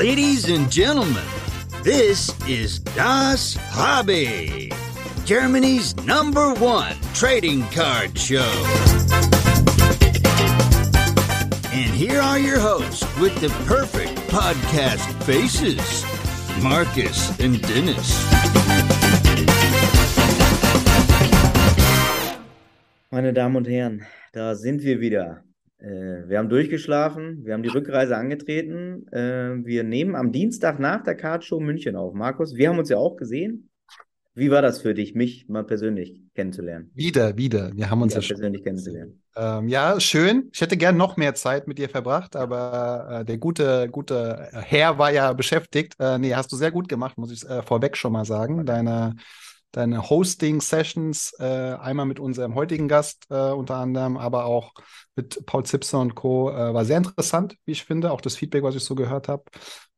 Ladies and gentlemen, this is Das Hobby, Germany's number one trading card show. And here are your hosts with the perfect podcast faces Marcus and Dennis. Meine Damen und Herren, da sind wir wieder. Äh, wir haben durchgeschlafen, wir haben die Rückreise angetreten. Äh, wir nehmen am Dienstag nach der Cardshow München auf. Markus, wir haben uns ja auch gesehen. Wie war das für dich, mich mal persönlich kennenzulernen? Wieder, wieder. Wir haben uns ja, ja persönlich kennenzulernen. Ähm, ja, schön. Ich hätte gern noch mehr Zeit mit dir verbracht, aber äh, der gute, gute Herr war ja beschäftigt. Äh, nee, hast du sehr gut gemacht, muss ich äh, vorweg schon mal sagen. Deine deine Hosting-Sessions, äh, einmal mit unserem heutigen Gast äh, unter anderem, aber auch mit Paul Zipser und Co. Äh, war sehr interessant, wie ich finde, auch das Feedback, was ich so gehört habe.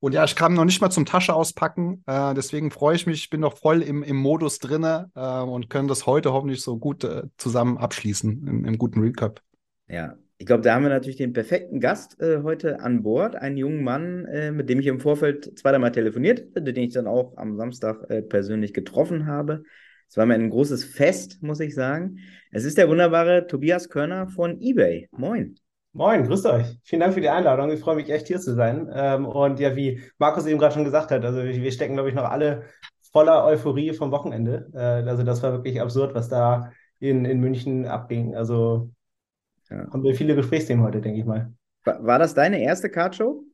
Und ja, ich kam noch nicht mal zum Tasche auspacken, äh, deswegen freue ich mich, ich bin noch voll im, im Modus drinne äh, und können das heute hoffentlich so gut äh, zusammen abschließen im, im guten Recap. Ja, ich glaube, da haben wir natürlich den perfekten Gast äh, heute an Bord, einen jungen Mann, äh, mit dem ich im Vorfeld zweimal telefoniert hatte, den ich dann auch am Samstag äh, persönlich getroffen habe. Es war mir ein großes Fest, muss ich sagen. Es ist der wunderbare Tobias Körner von eBay. Moin. Moin, grüßt euch. Vielen Dank für die Einladung. Ich freue mich echt hier zu sein. Ähm, und ja, wie Markus eben gerade schon gesagt hat, also wir stecken, glaube ich, noch alle voller Euphorie vom Wochenende. Äh, also das war wirklich absurd, was da in, in München abging. Also ja. Haben wir viele Gesprächsthemen heute, denke ich mal. War, war das deine erste Cardshow?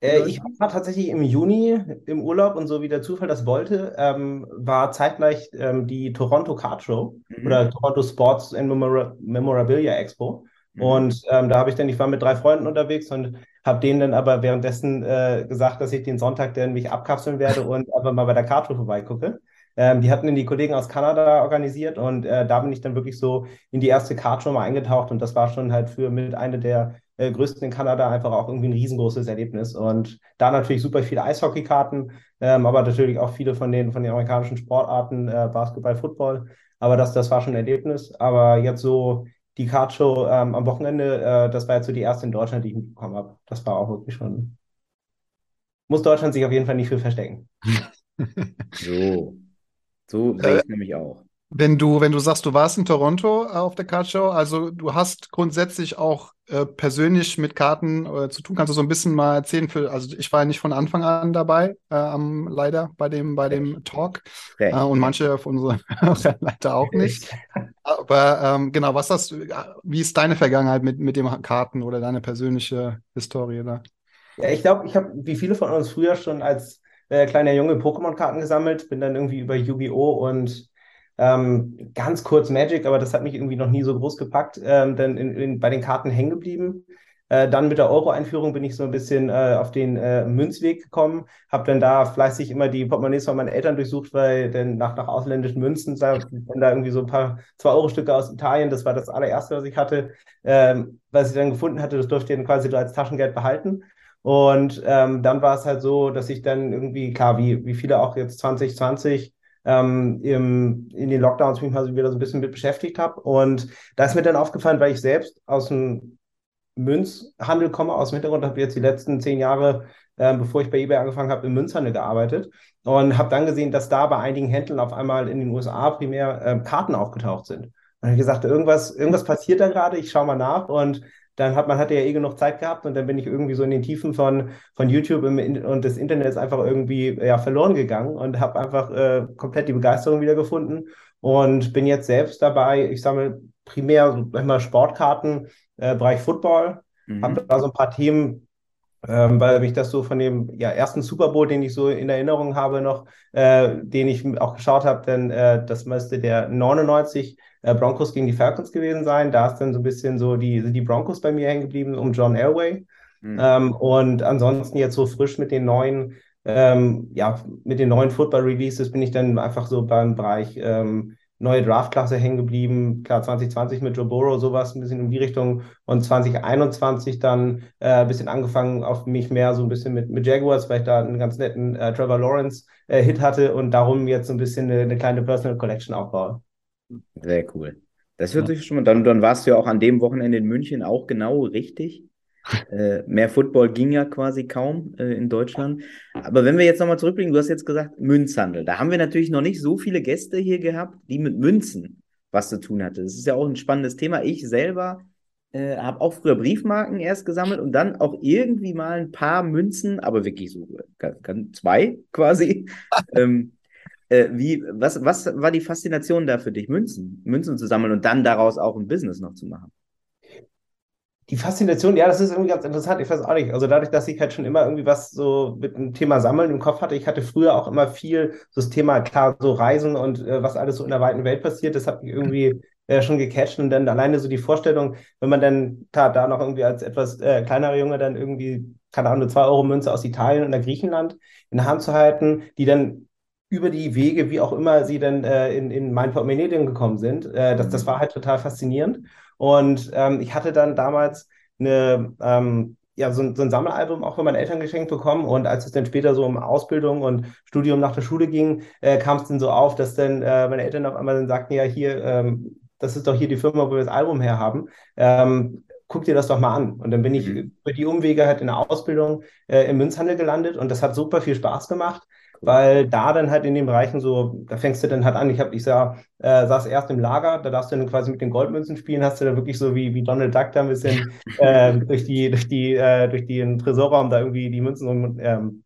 Äh, ich war tatsächlich im Juni im Urlaub und so wie der Zufall das wollte, ähm, war zeitgleich ähm, die Toronto Card Show mhm. oder Toronto Sports and Memora Memorabilia Expo. Mhm. Und ähm, da habe ich dann, ich war mit drei Freunden unterwegs und habe denen dann aber währenddessen äh, gesagt, dass ich den Sonntag dann mich abkapseln werde und einfach mal bei der Card Show vorbeigucke. Ähm, die hatten die Kollegen aus Kanada organisiert und äh, da bin ich dann wirklich so in die erste Card schon mal eingetaucht und das war schon halt für mit eine der äh, größten in Kanada einfach auch irgendwie ein riesengroßes Erlebnis und da natürlich super viele Eishockeykarten, ähm, aber natürlich auch viele von den von den amerikanischen Sportarten, äh, Basketball, Football, aber das, das war schon ein Erlebnis, aber jetzt so die Cardshow ähm, am Wochenende, äh, das war jetzt so die erste in Deutschland, die ich mitbekommen habe. Das war auch wirklich schon. Muss Deutschland sich auf jeden Fall nicht für verstecken. so. So sehe ich äh, nämlich auch. Wenn du, wenn du sagst, du warst in Toronto auf der Card Show, also du hast grundsätzlich auch äh, persönlich mit Karten äh, zu tun, kannst du so ein bisschen mal erzählen? Für, also ich war ja nicht von Anfang an dabei, äh, leider bei dem, bei dem Talk äh, und manche von unseren leider auch nicht. Aber ähm, genau, was hast du, wie ist deine Vergangenheit mit, mit dem Karten oder deine persönliche Historie da? Ja, ich glaube, ich habe wie viele von uns früher schon als äh, kleiner Junge Pokémon-Karten gesammelt, bin dann irgendwie über Yu-Gi-Oh! und ähm, ganz kurz Magic, aber das hat mich irgendwie noch nie so groß gepackt, ähm, dann in, in, bei den Karten hängen geblieben. Äh, dann mit der Euro-Einführung bin ich so ein bisschen äh, auf den äh, Münzweg gekommen, habe dann da fleißig immer die Portemonnaies von meinen Eltern durchsucht, weil dann nach, nach ausländischen Münzen, da, dann da irgendwie so ein paar 2-Euro-Stücke aus Italien, das war das allererste, was ich hatte, ähm, was ich dann gefunden hatte, das durfte ich dann quasi so als Taschengeld behalten. Und ähm, dann war es halt so, dass ich dann irgendwie, klar, wie, wie viele auch jetzt 2020 ähm, im, in den Lockdowns mich mal wieder so ein bisschen mit beschäftigt habe. Und da ist mir dann aufgefallen, weil ich selbst aus dem Münzhandel komme, aus dem Hintergrund, habe jetzt die letzten zehn Jahre, äh, bevor ich bei eBay angefangen habe, im Münzhandel gearbeitet und habe dann gesehen, dass da bei einigen Händlern auf einmal in den USA primär äh, Karten aufgetaucht sind. Und habe gesagt, irgendwas, irgendwas passiert da gerade, ich schaue mal nach und dann hat man hatte ja eh genug Zeit gehabt und dann bin ich irgendwie so in den Tiefen von, von YouTube und des Internets einfach irgendwie ja, verloren gegangen und habe einfach äh, komplett die Begeisterung wiedergefunden und bin jetzt selbst dabei. Ich sammle primär so, mal Sportkarten, äh, Bereich Football, mhm. habe da so ein paar Themen, ähm, weil ich das so von dem ja, ersten Super Bowl, den ich so in Erinnerung habe noch, äh, den ich auch geschaut habe, denn äh, das müsste der 99 äh, Broncos gegen die Falcons gewesen sein. Da ist dann so ein bisschen so die, sind die Broncos bei mir hängen geblieben um John Elway. Mhm. Ähm, und ansonsten jetzt so frisch mit den neuen, ähm, ja, mit den neuen Football Releases bin ich dann einfach so beim Bereich ähm, neue Draftklasse hängen geblieben. Klar, 2020 mit Joe Burrow, sowas ein bisschen in die Richtung. Und 2021 dann äh, ein bisschen angefangen auf mich mehr so ein bisschen mit, mit Jaguars, weil ich da einen ganz netten äh, Trevor Lawrence äh, Hit hatte und darum jetzt so ein bisschen eine, eine kleine Personal Collection aufbaue. Sehr cool. Das hört sich schon mal. Dann, dann warst du ja auch an dem Wochenende in München auch genau richtig. Äh, mehr Football ging ja quasi kaum äh, in Deutschland. Aber wenn wir jetzt nochmal zurückblicken, du hast jetzt gesagt Münzhandel. Da haben wir natürlich noch nicht so viele Gäste hier gehabt, die mit Münzen was zu tun hatten. Das ist ja auch ein spannendes Thema. Ich selber äh, habe auch früher Briefmarken erst gesammelt und dann auch irgendwie mal ein paar Münzen, aber wirklich so zwei quasi. ähm, äh, wie, was, was war die Faszination da für dich, Münzen, Münzen zu sammeln und dann daraus auch ein Business noch zu machen? Die Faszination, ja, das ist irgendwie ganz interessant. Ich weiß auch nicht. Also dadurch, dass ich halt schon immer irgendwie was so mit dem Thema Sammeln im Kopf hatte, ich hatte früher auch immer viel so das Thema, klar, so Reisen und äh, was alles so in der weiten Welt passiert, das hat mich irgendwie äh, schon gecatcht und dann alleine so die Vorstellung, wenn man dann da, da noch irgendwie als etwas äh, kleinerer Junge dann irgendwie, keine Ahnung, eine 2 Euro Münze aus Italien oder Griechenland in der Hand zu halten, die dann über die Wege, wie auch immer sie dann äh, in, in mein Portemonnaie gekommen sind. Äh, das, das war halt total faszinierend. Und ähm, ich hatte dann damals eine, ähm, ja, so, so, ein Sammelalbum auch von meinen Eltern geschenkt bekommen. Und als es dann später so um Ausbildung und Studium nach der Schule ging, äh, kam es dann so auf, dass dann äh, meine Eltern auf einmal dann sagten, ja, hier, ähm, das ist doch hier die Firma, wo wir das Album herhaben. Ähm, guck dir das doch mal an. Und dann bin ich mhm. über die Umwege halt in der Ausbildung äh, im Münzhandel gelandet und das hat super viel Spaß gemacht weil da dann halt in den Bereichen so, da fängst du dann halt an, ich habe, ich sah, äh, saß erst im Lager, da darfst du dann quasi mit den Goldmünzen spielen, hast du da wirklich so wie, wie Donald Duck da ein bisschen äh, durch die, durch die, äh, durch den Tresorraum da irgendwie die Münzen ähm,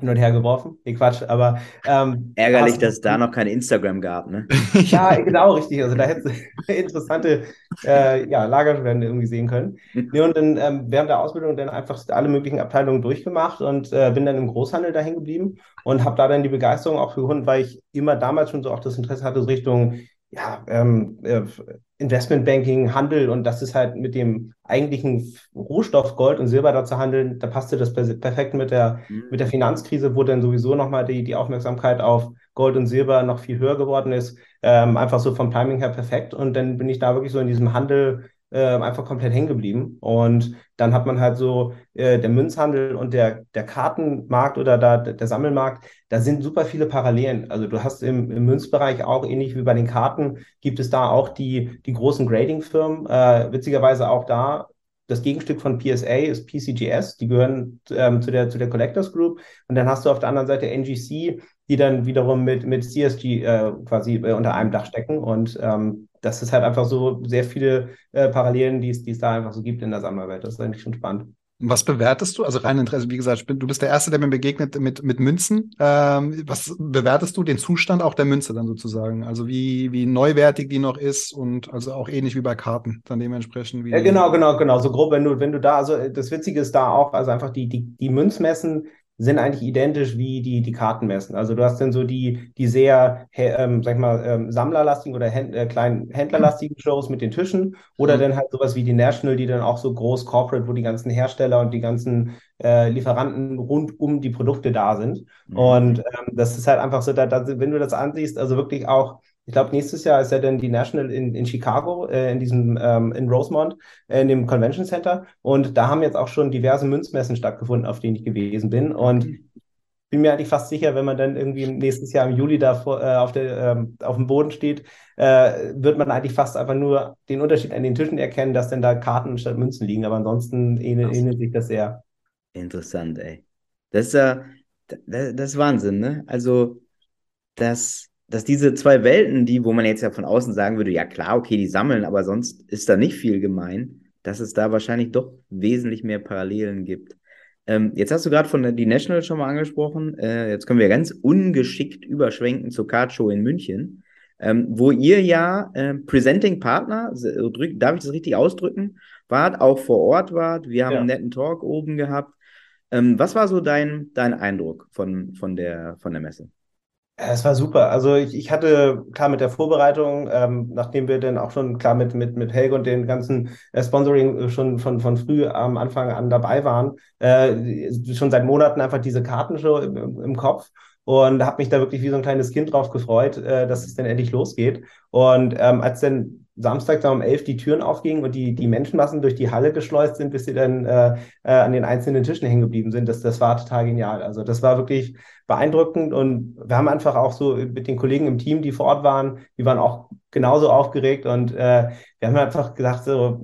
hin und her geworfen. Nee, Quatsch, aber. Ähm, Ärgerlich, dass es da noch kein Instagram gab, ne? ja, genau, richtig. Also da hättest du interessante äh, ja, Lagerwände irgendwie sehen können. Nee, und dann ähm, während der Ausbildung dann einfach alle möglichen Abteilungen durchgemacht und äh, bin dann im Großhandel dahin geblieben und habe da dann die Begeisterung auch für Hund, weil ich immer damals schon so auch das Interesse hatte, so Richtung ja, ähm, äh, Investmentbanking, Handel und das ist halt mit dem eigentlichen Rohstoff Gold und Silber da zu handeln, da passte das perfekt mit der, mhm. mit der Finanzkrise, wo dann sowieso nochmal die, die Aufmerksamkeit auf Gold und Silber noch viel höher geworden ist. Ähm, einfach so vom Timing her perfekt und dann bin ich da wirklich so in diesem Handel äh, einfach komplett hängen geblieben. Und dann hat man halt so äh, der Münzhandel und der, der Kartenmarkt oder da, der Sammelmarkt, da sind super viele Parallelen. Also du hast im, im Münzbereich auch ähnlich wie bei den Karten, gibt es da auch die, die großen Grading-Firmen. Äh, witzigerweise auch da das Gegenstück von PSA ist PCGS, die gehören ähm, zu, der, zu der Collectors Group. Und dann hast du auf der anderen Seite NGC, die dann wiederum mit, mit CSG äh, quasi äh, unter einem Dach stecken. Und ähm, das ist halt einfach so sehr viele äh, Parallelen, die es, die es da einfach so gibt in der Sammlerwelt. Das ist eigentlich schon spannend. Was bewertest du? Also rein Interesse, wie gesagt, du bist der Erste, der mir begegnet mit, mit Münzen. Ähm, was bewertest du den Zustand auch der Münze dann sozusagen? Also wie, wie neuwertig die noch ist und also auch ähnlich wie bei Karten, dann dementsprechend wie. Ja, genau, genau, genau. So grob, wenn du, wenn du da, also das Witzige ist da auch, also einfach die, die, die Münzmessen sind eigentlich identisch wie die, die Kartenmessen. Also du hast dann so die, die sehr, ähm, sag ich mal, ähm, sammlerlastigen oder Händ äh, kleinen Händlerlastigen Shows mit den Tischen oder mhm. dann halt sowas wie die National, die dann auch so groß corporate, wo die ganzen Hersteller und die ganzen äh, Lieferanten rund um die Produkte da sind. Mhm. Und ähm, das ist halt einfach so, da, da, wenn du das ansiehst, also wirklich auch ich glaube, nächstes Jahr ist ja dann die National in, in Chicago, äh, in diesem, ähm, in Rosemont, äh, in dem Convention Center. Und da haben jetzt auch schon diverse Münzmessen stattgefunden, auf denen ich gewesen bin. Und bin mir eigentlich fast sicher, wenn man dann irgendwie nächstes Jahr im Juli da vor, äh, auf, der, ähm, auf dem Boden steht, äh, wird man eigentlich fast einfach nur den Unterschied an den Tischen erkennen, dass denn da Karten statt Münzen liegen. Aber ansonsten ähnelt, ähnelt sich das sehr. Interessant, ey. Das ist ja, das, das ist Wahnsinn, ne? Also, das dass diese zwei Welten, die, wo man jetzt ja von außen sagen würde, ja klar, okay, die sammeln, aber sonst ist da nicht viel gemein, dass es da wahrscheinlich doch wesentlich mehr Parallelen gibt. Ähm, jetzt hast du gerade von der die National schon mal angesprochen. Äh, jetzt können wir ganz ungeschickt überschwenken zur Card Show in München, ähm, wo ihr ja äh, Presenting Partner, darf ich das richtig ausdrücken, wart, auch vor Ort wart. Wir haben ja. einen netten Talk oben gehabt. Ähm, was war so dein, dein Eindruck von, von, der, von der Messe? Es war super. Also ich, ich hatte klar mit der Vorbereitung, ähm, nachdem wir dann auch schon klar mit, mit, mit Helge und den ganzen äh, Sponsoring schon von, von früh am Anfang an dabei waren, äh, schon seit Monaten einfach diese Kartenshow im, im Kopf und habe mich da wirklich wie so ein kleines Kind drauf gefreut, äh, dass es dann endlich losgeht. Und ähm, als dann Samstag da um elf die Türen aufgingen und die, die Menschenmassen durch die Halle geschleust sind, bis sie dann äh, äh, an den einzelnen Tischen hängen geblieben sind. Das, das war total genial. Also das war wirklich beeindruckend und wir haben einfach auch so mit den Kollegen im Team, die vor Ort waren, die waren auch genauso aufgeregt und äh, wir haben einfach gedacht, so,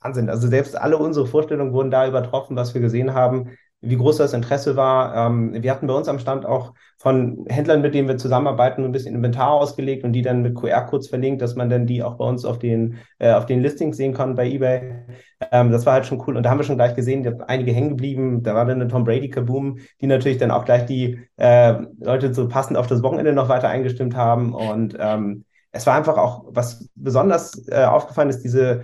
Wahnsinn. Also selbst alle unsere Vorstellungen wurden da übertroffen, was wir gesehen haben wie groß das Interesse war. Ähm, wir hatten bei uns am Stand auch von Händlern, mit denen wir zusammenarbeiten, ein bisschen Inventar ausgelegt und die dann mit QR-Codes verlinkt, dass man dann die auch bei uns auf den, äh, auf den Listings sehen kann bei eBay. Ähm, das war halt schon cool. Und da haben wir schon gleich gesehen, da einige hängen geblieben. Da war dann eine Tom Brady Kaboom, die natürlich dann auch gleich die äh, Leute so passend auf das Wochenende noch weiter eingestimmt haben. Und ähm, es war einfach auch, was besonders äh, aufgefallen ist, diese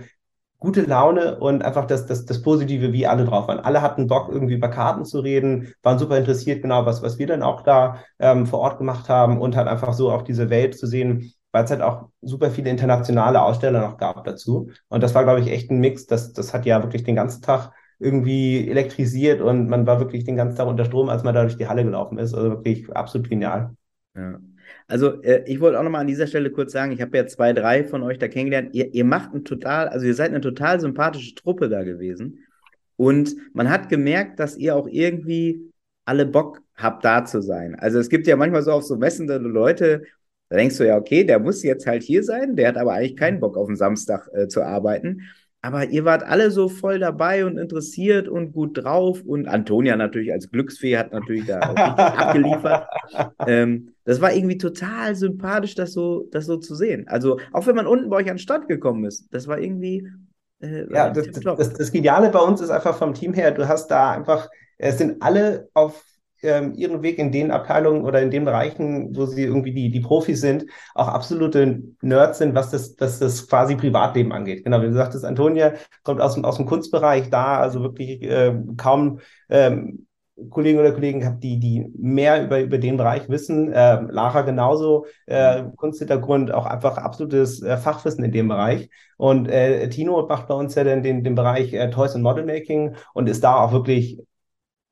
gute Laune und einfach das, das, das Positive, wie alle drauf waren. Alle hatten Bock, irgendwie über Karten zu reden, waren super interessiert, genau was, was wir dann auch da ähm, vor Ort gemacht haben und halt einfach so auch diese Welt zu sehen, weil es halt auch super viele internationale Aussteller noch gab dazu. Und das war, glaube ich, echt ein Mix. Das, das hat ja wirklich den ganzen Tag irgendwie elektrisiert und man war wirklich den ganzen Tag unter Strom, als man da durch die Halle gelaufen ist. Also wirklich absolut genial. Ja. Also äh, ich wollte auch nochmal an dieser Stelle kurz sagen, ich habe ja zwei, drei von euch da kennengelernt. Ihr, ihr macht ein total, also ihr seid eine total sympathische Truppe da gewesen. Und man hat gemerkt, dass ihr auch irgendwie alle Bock habt, da zu sein. Also es gibt ja manchmal so auf so messende Leute, da denkst du ja, okay, der muss jetzt halt hier sein, der hat aber eigentlich keinen Bock auf den Samstag äh, zu arbeiten. Aber ihr wart alle so voll dabei und interessiert und gut drauf. Und Antonia natürlich als Glücksfee hat natürlich da auch abgeliefert. Ähm, das war irgendwie total sympathisch, das so, das so zu sehen. Also auch wenn man unten bei euch an den Start gekommen ist, das war irgendwie. Äh, ja, das, das, das, Geniale bei uns ist einfach vom Team her, du hast da einfach, es sind alle auf ähm, ihren Weg in den Abteilungen oder in den Bereichen, wo sie irgendwie die, die Profis sind, auch absolute Nerds sind, was das, was das quasi Privatleben angeht. Genau, wie du sagtest, Antonia kommt aus dem, aus dem Kunstbereich da, also wirklich äh, kaum ähm, Kollegen oder Kollegen gehabt, die, die mehr über, über den Bereich wissen. Äh, Lara genauso, äh, Kunsthintergrund, auch einfach absolutes äh, Fachwissen in dem Bereich. Und äh, Tino macht bei uns ja dann den, den Bereich äh, Toys and Model Making und ist da auch wirklich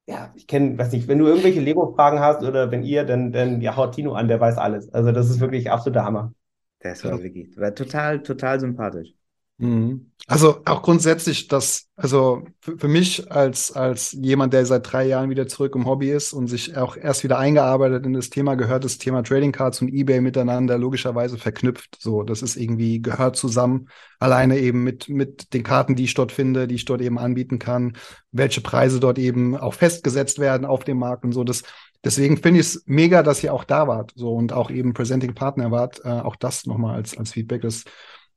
ja, ich kenne, weiß nicht, wenn du irgendwelche Lego-Fragen hast oder wenn ihr, dann, dann ja, haut Tino an, der weiß alles. Also das ist wirklich absoluter Hammer. Das war wirklich, total, total sympathisch. Mhm. Also auch grundsätzlich, das, also für, für, mich als, als jemand, der seit drei Jahren wieder zurück im Hobby ist und sich auch erst wieder eingearbeitet in das Thema, gehört das Thema Trading Cards und Ebay miteinander logischerweise verknüpft. So, das ist irgendwie, gehört zusammen, alleine eben mit, mit den Karten, die ich dort finde, die ich dort eben anbieten kann, welche Preise dort eben auch festgesetzt werden auf dem Markt und so. Das, deswegen finde ich es mega, dass ihr auch da wart, so und auch eben Presenting Partner wart. Äh, auch das nochmal als, als Feedback. Das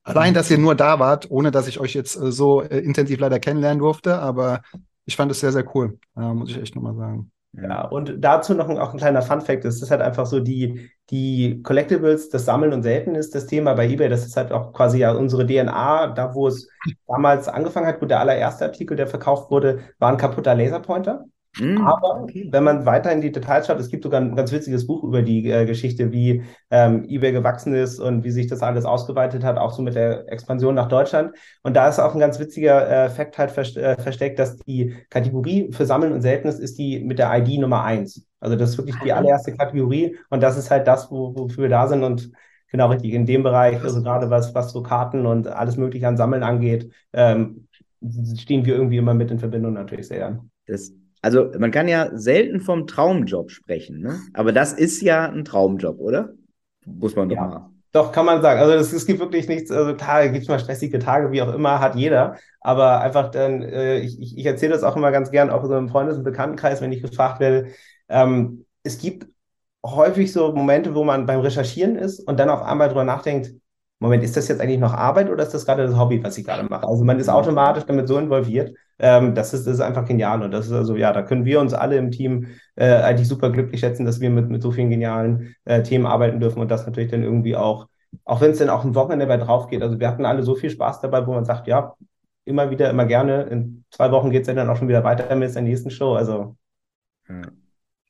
Allein, dass ihr nur da wart, ohne dass ich euch jetzt äh, so äh, intensiv leider kennenlernen durfte, aber ich fand es sehr, sehr cool, äh, muss ich echt nochmal sagen. Ja, und dazu noch ein, auch ein kleiner Fun-Fact: Es ist halt einfach so, die, die Collectibles, das Sammeln und Selten ist das Thema bei eBay. Das ist halt auch quasi ja unsere DNA, da wo es damals angefangen hat. Gut, der allererste Artikel, der verkauft wurde, war ein kaputter Laserpointer. Mm, Aber okay. wenn man weiter in die Details schaut, es gibt sogar ein ganz witziges Buch über die äh, Geschichte, wie ähm, eBay gewachsen ist und wie sich das alles ausgeweitet hat, auch so mit der Expansion nach Deutschland. Und da ist auch ein ganz witziger äh, Fakt halt vers äh, versteckt, dass die Kategorie für Sammeln und Seltenes ist die mit der ID Nummer eins. Also das ist wirklich die allererste Kategorie und das ist halt das, wo, wofür wir da sind und genau richtig in dem Bereich, also gerade was, was so Karten und alles mögliche an Sammeln angeht, ähm, stehen wir irgendwie immer mit in Verbindung natürlich sehr. Das also man kann ja selten vom Traumjob sprechen, ne? aber das ist ja ein Traumjob, oder? Muss man doch ja. mal. Doch, kann man sagen. Also es, es gibt wirklich nichts, also Tage, gibt es mal stressige Tage, wie auch immer, hat jeder. Aber einfach dann, äh, ich, ich, ich erzähle das auch immer ganz gern, auch so im Freundes- und Bekanntenkreis, wenn ich gefragt werde. Ähm, es gibt häufig so Momente, wo man beim Recherchieren ist und dann auf einmal drüber nachdenkt, Moment, ist das jetzt eigentlich noch Arbeit oder ist das gerade das Hobby, was ich gerade mache? Also man ist mhm. automatisch damit so involviert. Ähm, das, ist, das ist einfach genial. Und das ist also, ja, da können wir uns alle im Team äh, eigentlich super glücklich schätzen, dass wir mit, mit so vielen genialen äh, Themen arbeiten dürfen und das natürlich dann irgendwie auch, auch wenn es dann auch ein Wochenende bei drauf geht. Also wir hatten alle so viel Spaß dabei, wo man sagt, ja, immer wieder, immer gerne. In zwei Wochen geht es ja dann auch schon wieder weiter mit der nächsten Show. Also.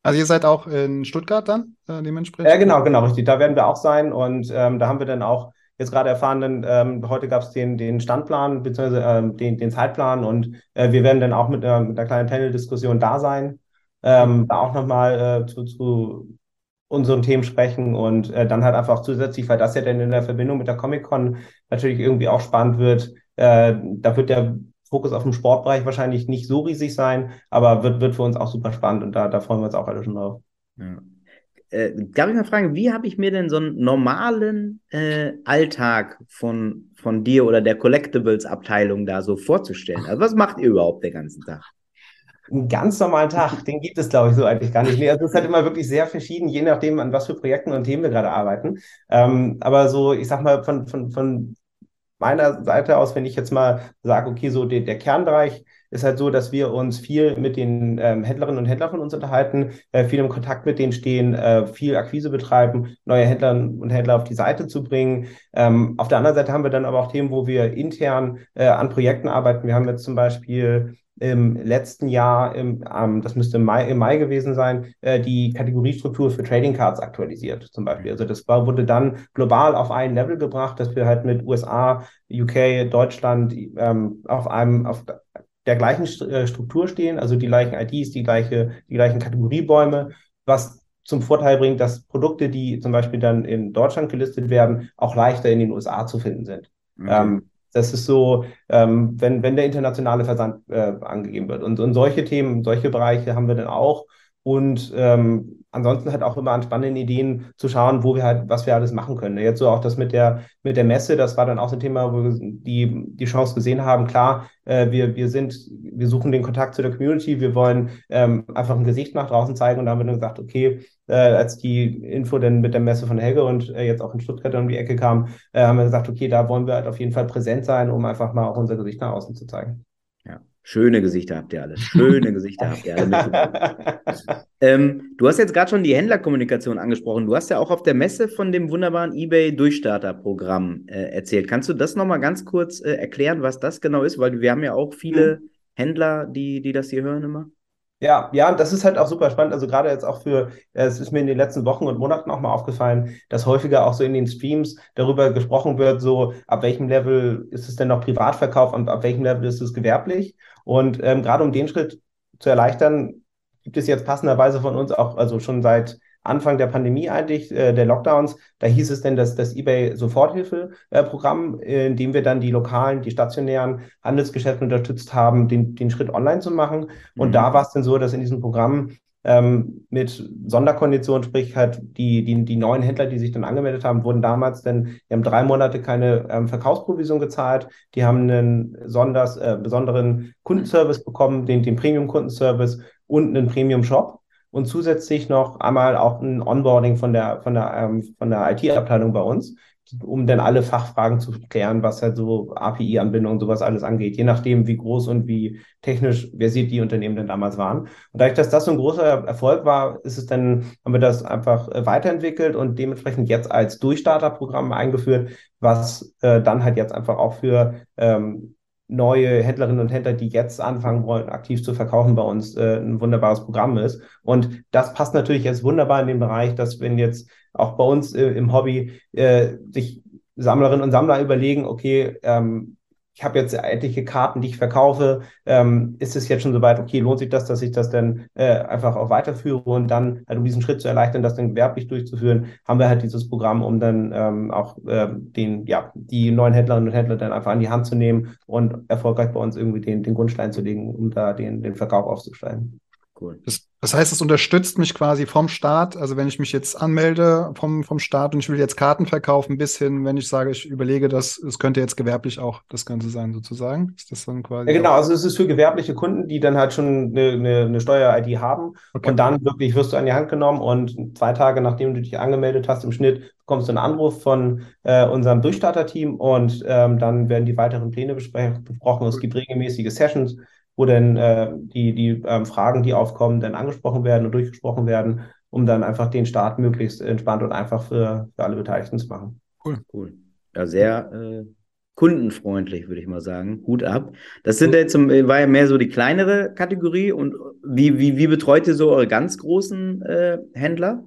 Also ihr seid auch in Stuttgart dann äh, dementsprechend? Ja, genau, genau, richtig. Da werden wir auch sein und ähm, da haben wir dann auch jetzt gerade erfahren, denn, ähm, heute gab es den, den Standplan bzw. Ähm, den, den Zeitplan und äh, wir werden dann auch mit, äh, mit einer kleinen Panel-Diskussion da sein, ähm, da auch nochmal äh, zu, zu unseren Themen sprechen und äh, dann halt einfach zusätzlich, weil das ja dann in der Verbindung mit der Comic-Con natürlich irgendwie auch spannend wird, äh, da wird der Fokus auf dem Sportbereich wahrscheinlich nicht so riesig sein, aber wird, wird für uns auch super spannend und da, da freuen wir uns auch alle schon drauf. Ja. Äh, darf ich mal fragen, wie habe ich mir denn so einen normalen äh, Alltag von, von dir oder der Collectibles-Abteilung da so vorzustellen? Also was macht ihr überhaupt den ganzen Tag? Einen ganz normalen Tag, den gibt es, glaube ich, so eigentlich gar nicht. Nee, also es ist halt immer wirklich sehr verschieden, je nachdem, an was für Projekten und Themen wir gerade arbeiten. Ähm, aber so, ich sag mal, von, von, von meiner Seite aus, wenn ich jetzt mal sage, okay, so der, der Kernbereich ist halt so, dass wir uns viel mit den ähm, Händlerinnen und Händlern von uns unterhalten, äh, viel im Kontakt mit denen stehen, äh, viel Akquise betreiben, neue Händlerinnen und Händler auf die Seite zu bringen. Ähm, auf der anderen Seite haben wir dann aber auch Themen, wo wir intern äh, an Projekten arbeiten. Wir haben jetzt zum Beispiel im letzten Jahr, im, ähm, das müsste im Mai, im Mai gewesen sein, äh, die Kategoriestruktur für Trading Cards aktualisiert, zum Beispiel. Also das war, wurde dann global auf ein Level gebracht, dass wir halt mit USA, UK, Deutschland ähm, auf einem, auf der gleichen äh, Struktur stehen, also die gleichen IDs, die gleiche, die gleichen Kategoriebäume, was zum Vorteil bringt, dass Produkte, die zum Beispiel dann in Deutschland gelistet werden, auch leichter in den USA zu finden sind. Okay. Ähm, das ist so, ähm, wenn, wenn der internationale Versand äh, angegeben wird. Und, und solche Themen, solche Bereiche haben wir dann auch. Und ähm, ansonsten halt auch immer an spannenden Ideen zu schauen, wo wir halt, was wir alles machen können. Jetzt so auch das mit der, mit der Messe, das war dann auch so ein Thema, wo wir die, die Chance gesehen haben. Klar, äh, wir, wir sind, wir suchen den Kontakt zu der Community, wir wollen ähm, einfach ein Gesicht nach draußen zeigen und da haben wir dann gesagt, okay, äh, als die Info dann mit der Messe von Helge und äh, jetzt auch in Stuttgart um die Ecke kam, äh, haben wir gesagt, okay, da wollen wir halt auf jeden Fall präsent sein, um einfach mal auch unser Gesicht nach außen zu zeigen. Schöne Gesichter habt ihr alle. Schöne Gesichter habt ihr alle. ähm, du hast jetzt gerade schon die Händlerkommunikation angesprochen. Du hast ja auch auf der Messe von dem wunderbaren eBay Durchstarter-Programm äh, erzählt. Kannst du das nochmal ganz kurz äh, erklären, was das genau ist? Weil wir haben ja auch viele mhm. Händler, die, die das hier hören immer. Ja, ja, das ist halt auch super spannend. Also gerade jetzt auch für, äh, es ist mir in den letzten Wochen und Monaten auch mal aufgefallen, dass häufiger auch so in den Streams darüber gesprochen wird, so ab welchem Level ist es denn noch Privatverkauf und ab welchem Level ist es gewerblich. Und ähm, gerade um den Schritt zu erleichtern, gibt es jetzt passenderweise von uns auch, also schon seit Anfang der Pandemie eigentlich, äh, der Lockdowns, da hieß es denn, dass das eBay Soforthilfe-Programm, äh, in dem wir dann die lokalen, die stationären Handelsgeschäfte unterstützt haben, den, den Schritt online zu machen. Und mhm. da war es dann so, dass in diesem Programm ähm, mit Sonderkonditionen, sprich halt die, die, die neuen Händler, die sich dann angemeldet haben, wurden damals dann, die haben drei Monate keine ähm, Verkaufsprovision gezahlt, die haben einen sonders, äh, besonderen Kundenservice bekommen, den, den Premium-Kundenservice und einen Premium-Shop und zusätzlich noch einmal auch ein Onboarding von der, von der, ähm, von der IT-Abteilung bei uns, um dann alle Fachfragen zu klären, was halt so API-Anbindung und sowas alles angeht, je nachdem, wie groß und wie technisch versiert die Unternehmen denn damals waren. Und dadurch, dass das so ein großer Erfolg war, ist es dann, haben wir das einfach äh, weiterentwickelt und dementsprechend jetzt als Durchstarterprogramm eingeführt, was äh, dann halt jetzt einfach auch für ähm, neue Händlerinnen und Händler, die jetzt anfangen wollen, aktiv zu verkaufen, bei uns äh, ein wunderbares Programm ist. Und das passt natürlich jetzt wunderbar in den Bereich, dass wenn jetzt auch bei uns äh, im Hobby äh, sich Sammlerinnen und Sammler überlegen, okay, ähm, ich habe jetzt etliche Karten, die ich verkaufe. Ähm, ist es jetzt schon soweit, okay, lohnt sich das, dass ich das dann äh, einfach auch weiterführe und dann, halt, um diesen Schritt zu erleichtern, das dann gewerblich durchzuführen, haben wir halt dieses Programm, um dann ähm, auch äh, den, ja, die neuen Händlerinnen und Händler dann einfach an die Hand zu nehmen und erfolgreich bei uns irgendwie den, den Grundstein zu legen, um da den, den Verkauf aufzusteigen. Cool. Das, das heißt, es unterstützt mich quasi vom Start. Also wenn ich mich jetzt anmelde vom, vom Start und ich will jetzt Karten verkaufen, bis hin, wenn ich sage, ich überlege, dass es könnte jetzt gewerblich auch das Ganze sein, sozusagen. Ist das dann quasi? Ja, genau. Also es ist für gewerbliche Kunden, die dann halt schon eine, eine, eine Steuer-ID haben. Okay. Und dann wirklich wirst du an die Hand genommen und zwei Tage nachdem du dich angemeldet hast, im Schnitt bekommst du einen Anruf von äh, unserem Durchstarter-Team und ähm, dann werden die weiteren Pläne besprochen. Es gibt regelmäßige Sessions wo dann äh, die, die ähm, Fragen, die aufkommen, dann angesprochen werden und durchgesprochen werden, um dann einfach den Start möglichst entspannt und einfach für, für alle Beteiligten zu machen. Cool. Cool. Ja, sehr äh, kundenfreundlich, würde ich mal sagen. Hut ab. Das sind jetzt zum, war ja mehr so die kleinere Kategorie. Und wie, wie, wie betreut ihr so eure ganz großen äh, Händler?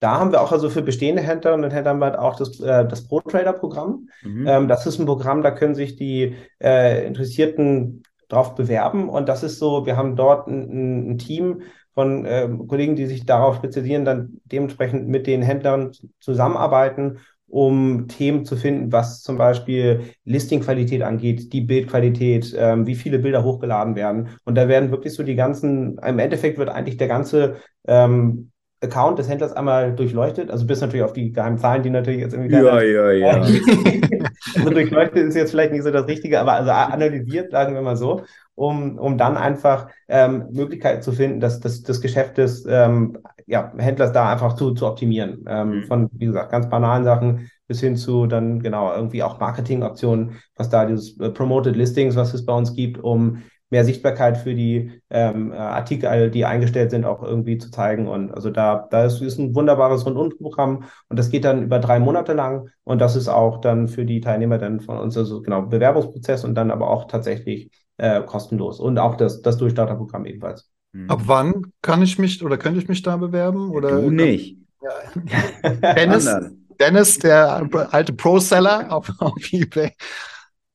Da haben wir auch also für bestehende Händlerinnen und Händler haben wir halt auch das, äh, das Pro-Trader-Programm. Mhm. Ähm, das ist ein Programm, da können sich die äh, interessierten drauf bewerben. Und das ist so, wir haben dort ein, ein Team von äh, Kollegen, die sich darauf spezialisieren, dann dementsprechend mit den Händlern zusammenarbeiten, um Themen zu finden, was zum Beispiel Listingqualität angeht, die Bildqualität, ähm, wie viele Bilder hochgeladen werden. Und da werden wirklich so die ganzen, im Endeffekt wird eigentlich der ganze ähm, Account des Händlers einmal durchleuchtet, also bis natürlich auf die geheimen Zahlen, die natürlich jetzt irgendwie Ja, ja, ja. also durchleuchtet ist jetzt vielleicht nicht so das Richtige, aber also analysiert, sagen wir mal so, um, um dann einfach ähm, Möglichkeiten zu finden, dass das, das Geschäft des ähm, ja, Händlers da einfach zu, zu optimieren. Ähm, Mhm. Von, wie gesagt, ganz banalen Sachen bis hin zu dann genau irgendwie auch Marketingoptionen, was da dieses äh, Promoted Listings, was es bei uns gibt, um mehr Sichtbarkeit für die ähm, äh, Artikel, die eingestellt sind, auch irgendwie zu zeigen. Und also da, da ist, ist ein wunderbares Rundumprogramm und das geht dann über drei Monate lang und das ist auch dann für die Teilnehmer dann von uns, also genau, Bewerbungsprozess und dann aber auch tatsächlich äh, kostenlos und auch das, das Durchstarterprogramm ebenfalls. Mhm. Ab wann kann ich mich oder könnte ich mich da bewerben? Oder du nicht. Dennis, Anderen. Dennis, der alte Pro-Seller auf, auf eBay.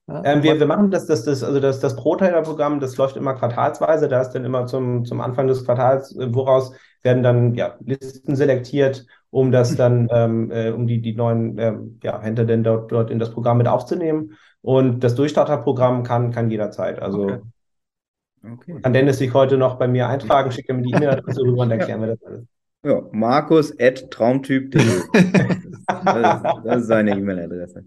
Ähm, wir, wir machen das, das, das, also das, das Pro-Trader-Programm, das läuft immer quartalsweise. Da ist dann immer zum, zum Anfang des Quartals, äh, woraus werden dann ja, Listen selektiert, um das dann, ähm, äh, um die, die neuen ähm, ja, Händler denn dort, dort in das Programm mit aufzunehmen. Und das Durchstarterprogramm kann, kann jederzeit. Also Okay. Okay. kann Dennis sich heute noch bei mir eintragen, schickt mir die E-Mail-Adresse rüber und dann klären wir das alles. Ja, Markus at traumtyp.de. Das ist, das ist seine E-Mail-Adresse.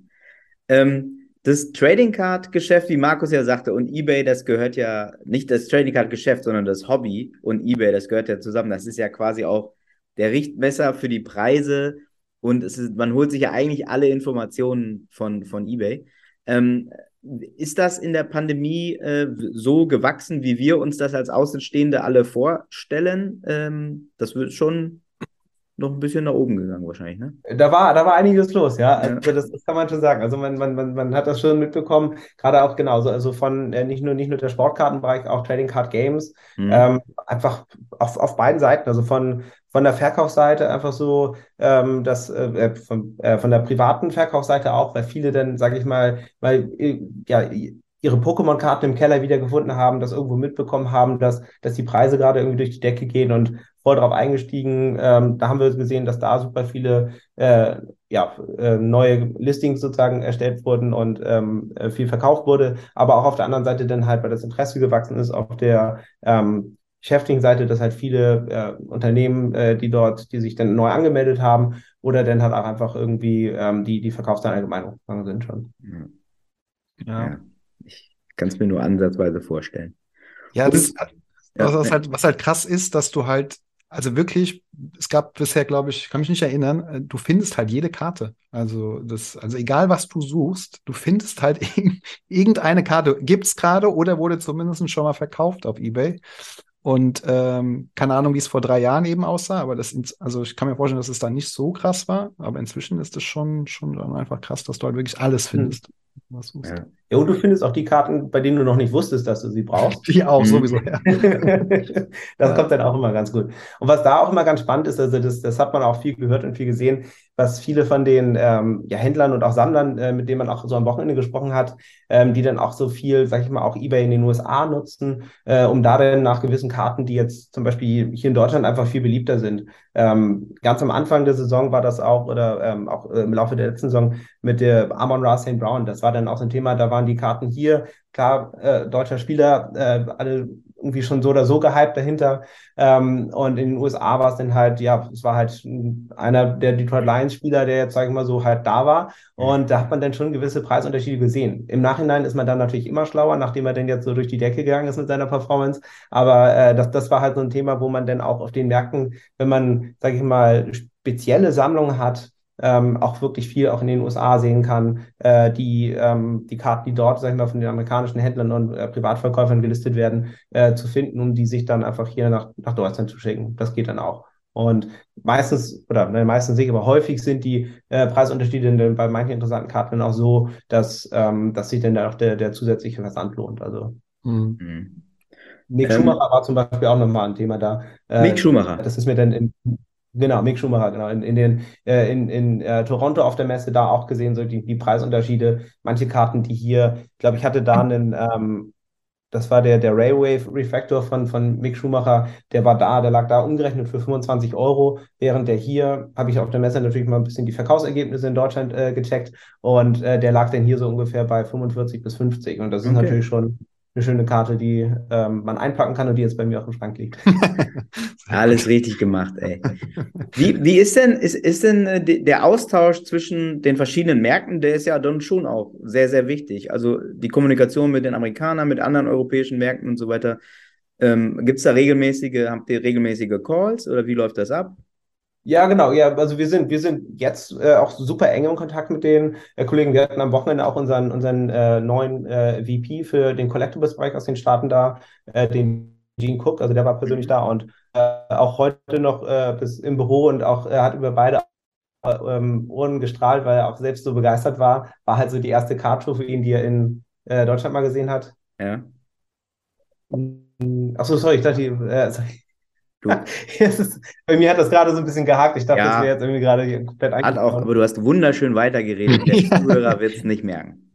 Ähm, das Trading Card Geschäft, wie Markus ja sagte, und eBay, das gehört ja nicht das Trading Card Geschäft, sondern das Hobby und eBay, das gehört ja zusammen. Das ist ja quasi auch der Richtmesser für die Preise und es ist, man holt sich ja eigentlich alle Informationen von, von eBay. Ähm, ist das in der Pandemie äh, so gewachsen, wie wir uns das als Außenstehende alle vorstellen? Ähm, das wird schon noch ein bisschen nach oben gegangen, wahrscheinlich, ne? Da war, da war einiges los, ja. Ja. Also das, das kann man schon sagen. Also man, man, man, man hat das schon mitbekommen, gerade auch genauso, also von äh, nicht nur, nicht nur der Sportkartenbereich, auch Trading Card Games, Mhm. ähm, einfach auf, auf beiden Seiten, also von, von der Verkaufsseite einfach so, ähm, das, äh, von, äh, von der privaten Verkaufsseite auch, weil viele dann, sage ich mal, weil äh, ja, ihre Pokémon-Karten im Keller wiedergefunden haben, das irgendwo mitbekommen haben, dass, dass die Preise gerade irgendwie durch die Decke gehen und voll drauf eingestiegen. Ähm, da haben wir gesehen, dass da super viele äh, ja, äh, neue Listings sozusagen erstellt wurden und ähm, äh, viel verkauft wurde, aber auch auf der anderen Seite dann halt, weil das Interesse gewachsen ist, auf der ähm, geschäftlichen Seite, dass halt viele äh, Unternehmen, äh, die dort, die sich dann neu angemeldet haben oder dann halt auch einfach irgendwie ähm, die, die Verkaufszahlen allgemein hochgegangen sind schon. Ja. Ja. Ich kann es mir nur ansatzweise vorstellen. Ja, das, Ja, was, was, halt, was halt krass ist, dass du halt, also wirklich, es gab bisher, glaube ich, kann mich nicht erinnern, äh, du findest halt jede Karte. Also das, also egal was du suchst, du findest halt irg- irgendeine Karte, gibt's gerade oder wurde zumindest schon mal verkauft auf eBay. Und ähm, keine Ahnung, wie es vor drei Jahren eben aussah, aber das, also ich kann mir vorstellen, dass es da nicht so krass war, aber inzwischen ist es schon, schon einfach krass, dass du halt wirklich alles findest, was du suchst. Ja. Ja, und du findest auch die Karten, bei denen du noch nicht wusstest, dass du sie brauchst. Die auch Mhm. sowieso, ja. das kommt dann auch immer ganz gut. Und was da auch immer ganz spannend ist, also das, das hat man auch viel gehört und viel gesehen, was viele von den ähm, ja, Händlern und auch Sammlern, äh, mit denen man auch so am Wochenende gesprochen hat, ähm, die dann auch so viel, sag ich mal, auch eBay in den USA nutzen, äh, um da dann nach gewissen Karten, die jetzt zum Beispiel hier in Deutschland einfach viel beliebter sind. Ähm, ganz am Anfang der Saison war das auch, oder ähm, auch äh, im Laufe der letzten Saison mit der Amon Ra St. Brown. Das war dann auch so ein Thema, da waren die Karten hier, klar, äh, deutscher Spieler, äh, alle irgendwie schon so oder so gehypt dahinter. Ähm, und in den USA war es dann halt, ja, es war halt einer der Detroit Lions Spieler, der jetzt, sage ich mal so, halt da war. Und da hat man dann schon gewisse Preisunterschiede gesehen. Im Nachhinein ist man dann natürlich immer schlauer, nachdem er dann jetzt so durch die Decke gegangen ist mit seiner Performance. Aber äh, das, das war halt so ein Thema, wo man dann auch auf den Märkten, wenn man, sage ich mal, spezielle Sammlungen hat, ähm, auch wirklich viel auch in den USA sehen kann, äh, die, ähm, die Karten, die dort, sag ich mal, von den amerikanischen Händlern und äh, Privatverkäufern gelistet werden, äh, zu finden, um die sich dann einfach hier nach, nach Deutschland zu schicken. Das geht dann auch. Und meistens, oder ne, meistens nicht, aber häufig sind die äh, Preisunterschiede dann bei manchen interessanten Karten dann auch so, dass, ähm, dass sich dann auch der, der zusätzliche Versand lohnt. Also Mhm. Mick Ähm, Schumacher war zum Beispiel auch nochmal ein Thema da. Äh, Mick Schumacher. Das ist mir dann in, genau, Mick Schumacher, genau, in, in den, äh, in, in äh, Toronto auf der Messe da auch gesehen, so die, die Preisunterschiede. Manche Karten, die hier, ich glaube, ich hatte da einen, ähm, das war der, der Railway Refractor von, von Mick Schumacher, der war da, der lag da umgerechnet für 25 Euro, während der hier, habe ich auf der Messe natürlich mal ein bisschen die Verkaufsergebnisse in Deutschland äh, gecheckt und äh, der lag dann hier so ungefähr bei 45 bis 50 und das ist Okay. natürlich schon eine schöne Karte, die ähm, man einpacken kann und die jetzt bei mir auf dem Schrank liegt. Alles richtig gemacht, ey. Wie, wie ist denn, ist, ist denn äh, der Austausch zwischen den verschiedenen Märkten, der ist ja dann schon auch sehr, sehr wichtig. Also die Kommunikation mit den Amerikanern, mit anderen europäischen Märkten und so weiter. Ähm, Gibt es da regelmäßige, habt ihr regelmäßige Calls oder wie läuft das ab? Ja, genau. Ja, also wir sind, wir sind jetzt äh, auch super eng im Kontakt mit den äh, Kollegen. Wir hatten am Wochenende auch unseren, unseren äh, neuen äh, VP für den Collectibles-Bereich aus den Staaten da, äh, den Gene Cook. Also der war persönlich da und äh, auch heute noch bis im Büro und auch er hat über beide ähm, Ohren gestrahlt, weil er auch selbst so begeistert war. War halt so die erste Card-Tour für ihn, die er in Deutschland mal gesehen hat. Ja. Achso, sorry, ich dachte, äh, sorry. bei mir hat das gerade so ein bisschen gehakt. Ich dachte, ja, das wäre jetzt irgendwie gerade komplett Hat auch, aber du hast wunderschön weitergeredet. Der Zuhörer wird es nicht merken.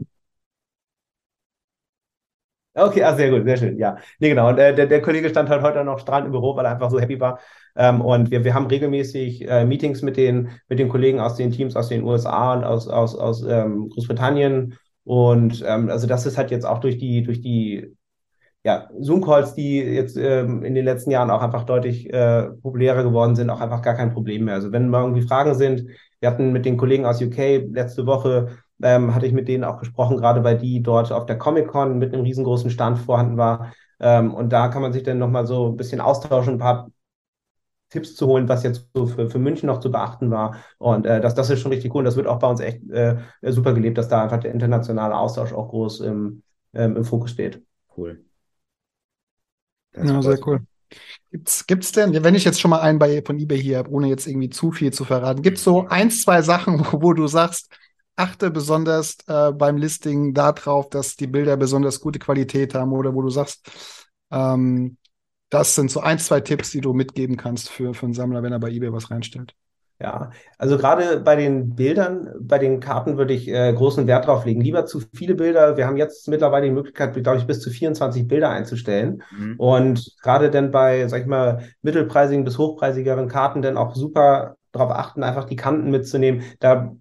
Okay, ah, sehr gut, sehr schön. Ja, nee, genau. Und äh, der, der Kollege stand halt heute noch strahlend im Büro, weil er einfach so happy war. Ähm, und wir, wir haben regelmäßig äh, Meetings mit den, mit den Kollegen aus den Teams aus den USA und aus, aus, aus ähm, Großbritannien. Und ähm, also das ist halt jetzt auch durch die, durch die ja, Zoom-Calls, die jetzt ähm, in den letzten Jahren auch einfach deutlich äh, populärer geworden sind, auch einfach gar kein Problem mehr. Also wenn mal irgendwie Fragen sind, wir hatten mit den Kollegen aus UK letzte Woche, ähm, hatte ich mit denen auch gesprochen, gerade weil die dort auf der Comic-Con mit einem riesengroßen Stand vorhanden war. Ähm, und da kann man sich dann nochmal so ein bisschen austauschen, ein paar Tipps zu holen, was jetzt so für, für München noch zu beachten war. Und äh, das, das ist schon richtig cool. Und das wird auch bei uns echt äh, super gelebt, dass da einfach der internationale Austausch auch groß im, ähm, im Fokus steht. Cool. Das ja, sehr cool. Gibt's, gibt's denn, wenn ich jetzt schon mal einen bei, von eBay hier habe, ohne jetzt irgendwie zu viel zu verraten, gibt es so ein, zwei Sachen, wo, wo du sagst, achte besonders äh, beim Listing darauf, dass die Bilder besonders gute Qualität haben oder wo du sagst, ähm, das sind so ein, zwei Tipps, die du mitgeben kannst für, für einen Sammler, wenn er bei eBay was reinstellt. Ja, also gerade bei den Bildern, bei den Karten würde ich äh, großen Wert drauf legen. Lieber zu viele Bilder. Wir haben jetzt mittlerweile die Möglichkeit, glaube ich, bis zu 24 Bilder einzustellen. Mhm. Und gerade dann bei, sag ich mal, mittelpreisigen bis hochpreisigeren Karten dann auch super darauf achten, einfach die Kanten mitzunehmen. Da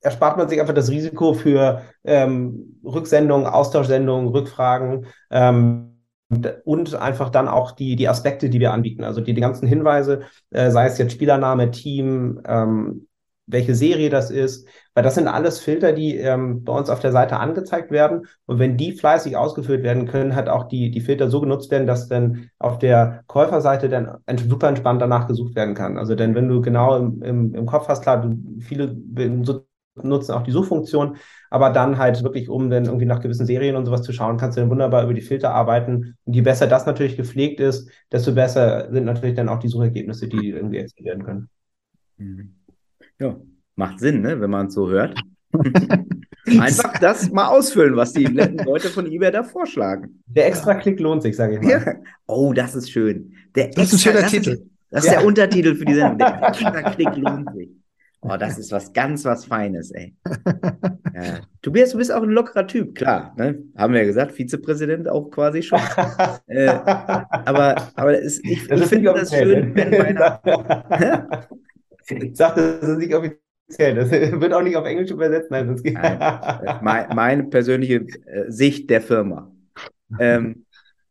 erspart man sich einfach das Risiko für ähm, Rücksendungen, Austauschsendungen, Rückfragen. Ähm, und einfach dann auch die, die Aspekte, die wir anbieten. Also die, die ganzen Hinweise, äh, sei es jetzt Spielername, Team, ähm, welche Serie das ist, weil das sind alles Filter, die ähm, bei uns auf der Seite angezeigt werden. Und wenn die fleißig ausgeführt werden, können halt auch die, die Filter so genutzt werden, dass dann auf der Käuferseite dann super entspannt danach gesucht werden kann. Also denn wenn du genau im, im, im Kopf hast, klar, du, viele nutzen auch die Suchfunktion, aber dann halt wirklich, um dann irgendwie nach gewissen Serien und sowas zu schauen, kannst du dann wunderbar über die Filter arbeiten. Und je besser das natürlich gepflegt ist, desto besser sind natürlich dann auch die Suchergebnisse, die irgendwie erzielt werden können. Mhm. Ja, macht Sinn, ne, wenn man es so hört. Einfach das mal ausfüllen, was die netten Leute von eBay da vorschlagen. Der extra Klick lohnt sich, sage ich mal. Ja. Oh, das ist schön. Der das extra, ist ein schöner Titel. Ist, das ist ja. der Untertitel für die Sendung. Der extra Klick lohnt sich. Oh, das ist was ganz was Feines, ey. Ja. Tobias, du bist auch ein lockerer Typ, klar. Ne? Haben wir ja gesagt, Vizepräsident auch quasi schon. äh, aber aber es, ich, ich finde das schön, wenn meiner. ich sag, das ist nicht offiziell. Das wird auch nicht auf Englisch übersetzt. Nein, sonst geht Nein, meine, meine persönliche äh, Sicht der Firma. Ähm,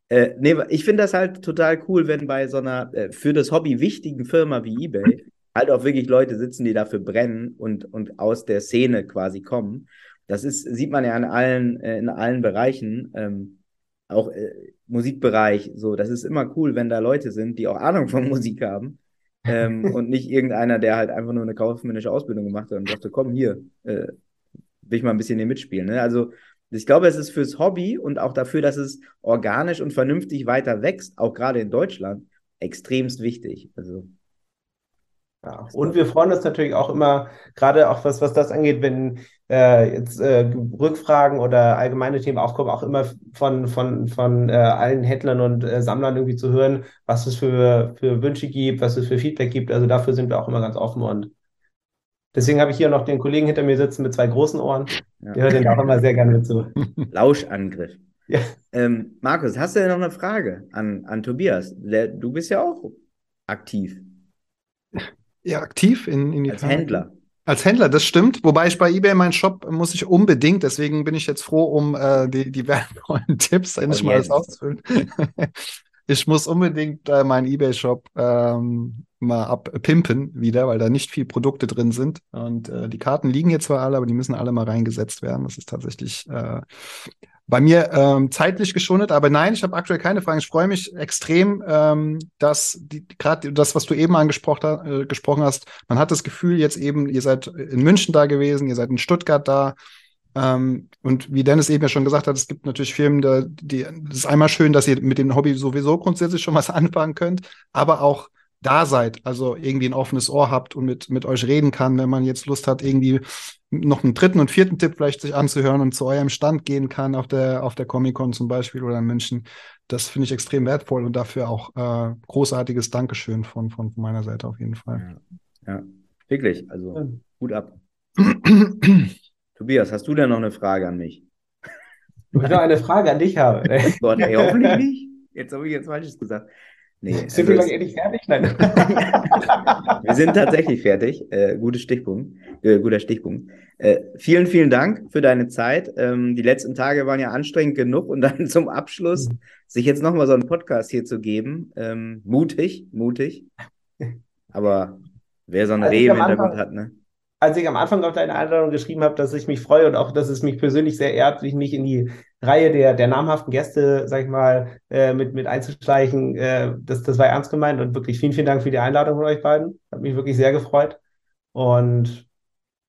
äh, nee, ich finde das halt total cool, wenn bei so einer äh, für das Hobby wichtigen Firma wie eBay halt auch wirklich Leute sitzen, die dafür brennen und, und aus der Szene quasi kommen. Das ist, sieht man ja in allen, äh, in allen Bereichen, ähm, auch äh, Musikbereich, so, das ist immer cool, wenn da Leute sind, die auch Ahnung von Musik haben. ähm, und nicht irgendeiner, der halt einfach nur eine kaufmännische Ausbildung gemacht hat und dachte, komm hier, äh, will ich mal ein bisschen hier mitspielen. Ne? Also ich glaube, es ist fürs Hobby und auch dafür, dass es organisch und vernünftig weiter wächst, auch gerade in Deutschland, extremst wichtig. Also ja, und wir freuen uns natürlich auch immer, gerade auch was, was das angeht, wenn äh, jetzt äh, Rückfragen oder allgemeine Themen aufkommen, auch immer von, von, von äh, allen Händlern und äh, Sammlern irgendwie zu hören, was es für, für Wünsche gibt, was es für Feedback gibt. Also dafür sind wir auch immer ganz offen und deswegen habe ich hier noch den Kollegen hinter mir sitzen mit zwei großen Ohren. Ja. Der hört den auch immer sehr gerne zu. Lauschangriff. Ja. Ähm, Markus, hast du denn noch eine Frage an, an Tobias? Der, du bist ja auch aktiv. Ja, aktiv in, in Als Händler. Als Händler, das stimmt. Wobei ich bei eBay meinen Shop muss ich unbedingt, deswegen bin ich jetzt froh um äh, die, die wertvollen Tipps, endlich mal das auszufüllen. ich muss unbedingt äh, meinen eBay-Shop ähm, mal abpimpen wieder, weil da nicht viel Produkte drin sind. Und äh, die Karten liegen jetzt zwar alle, aber die müssen alle mal reingesetzt werden. Das ist tatsächlich äh, bei mir ähm, zeitlich geschondet, aber nein, ich habe aktuell keine Fragen. Ich freue mich extrem, ähm, dass gerade das, was du eben angesprochen äh, gesprochen hast, man hat das Gefühl, jetzt eben, ihr seid in München da gewesen, ihr seid in Stuttgart da. Ähm, und wie Dennis eben ja schon gesagt hat, es gibt natürlich Firmen, da, die, das ist einmal schön, dass ihr mit dem Hobby sowieso grundsätzlich schon was anfangen könnt, aber auch da seid, also irgendwie ein offenes Ohr habt und mit, mit euch reden kann, wenn man jetzt Lust hat, irgendwie noch einen dritten und vierten Tipp vielleicht sich anzuhören und zu eurem Stand gehen kann auf der, auf der Comic-Con zum Beispiel oder in München. Das finde ich extrem wertvoll und dafür auch äh, großartiges Dankeschön von, von meiner Seite auf jeden Fall. Ja, ja. wirklich, also gut ab. Tobias, hast du denn noch eine Frage an mich? Du noch eine Frage an dich habe. Gott, ey, hoffentlich nicht. Jetzt habe ich jetzt Falsches gesagt. Nee, sind also wir endlich fertig? Nein. wir sind tatsächlich fertig. Äh, gutes Stichpunkt, äh, guter Stichpunkt. Äh, vielen, vielen Dank für deine Zeit. Ähm, die letzten Tage waren ja anstrengend genug und dann zum Abschluss mhm. sich jetzt nochmal so einen Podcast hier zu geben. Ähm, mutig, mutig. Aber wer so einen also Reh im Hintergrund hat, ne? Als ich am Anfang auf deine Einladung geschrieben habe, dass ich mich freue und auch, dass es mich persönlich sehr ehrt, sich mich in die Reihe der, der namhaften Gäste, sag ich mal, äh, mit, mit einzuschleichen, äh, das, das war ernst gemeint und wirklich vielen, vielen Dank für die Einladung von euch beiden. Hat mich wirklich sehr gefreut. Und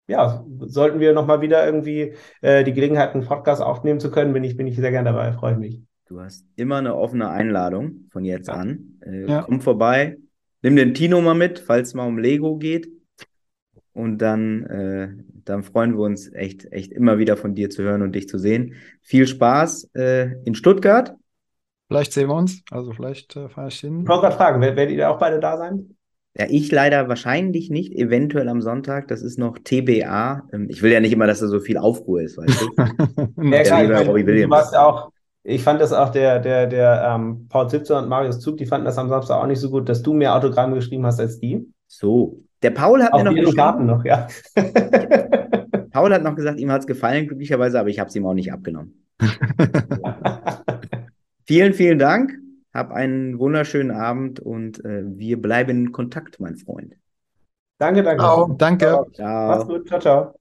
ja, sollten wir nochmal wieder irgendwie äh, die Gelegenheit, einen Podcast aufnehmen zu können, bin ich, bin ich sehr gerne dabei, freue mich. Du hast immer eine offene Einladung von jetzt an. Äh, ja. Komm vorbei, nimm den Tino mal mit, falls es mal um Lego geht. Und dann, äh, dann freuen wir uns echt, echt immer wieder von dir zu hören und dich zu sehen. Viel Spaß äh, in Stuttgart. Vielleicht sehen wir uns. Also vielleicht äh, fahre ich hin. Ich wollte gerade fragen, werdet ihr auch beide da sein? Ja, ich leider wahrscheinlich nicht, eventuell am Sonntag. Das ist noch TBA. Ähm, ich will ja nicht immer, dass da so viel Aufruhr ist, weißt du? ja, klar, ich meine, du warst ja auch, ich fand das auch der, der, der ähm, Paul Zipzer und Marius Zug, die fanden das am Samstag auch nicht so gut, dass du mehr Autogramme geschrieben hast als die. So, der Paul hat Auf mir noch Karten noch, ja. Paul hat noch gesagt, ihm hat es gefallen, glücklicherweise, aber ich habe es ihm auch nicht abgenommen. vielen, vielen Dank. Hab einen wunderschönen Abend und äh, wir bleiben in Kontakt, mein Freund. Danke, danke. Ciao, danke. Ciao. Mach's gut. Ciao, ciao.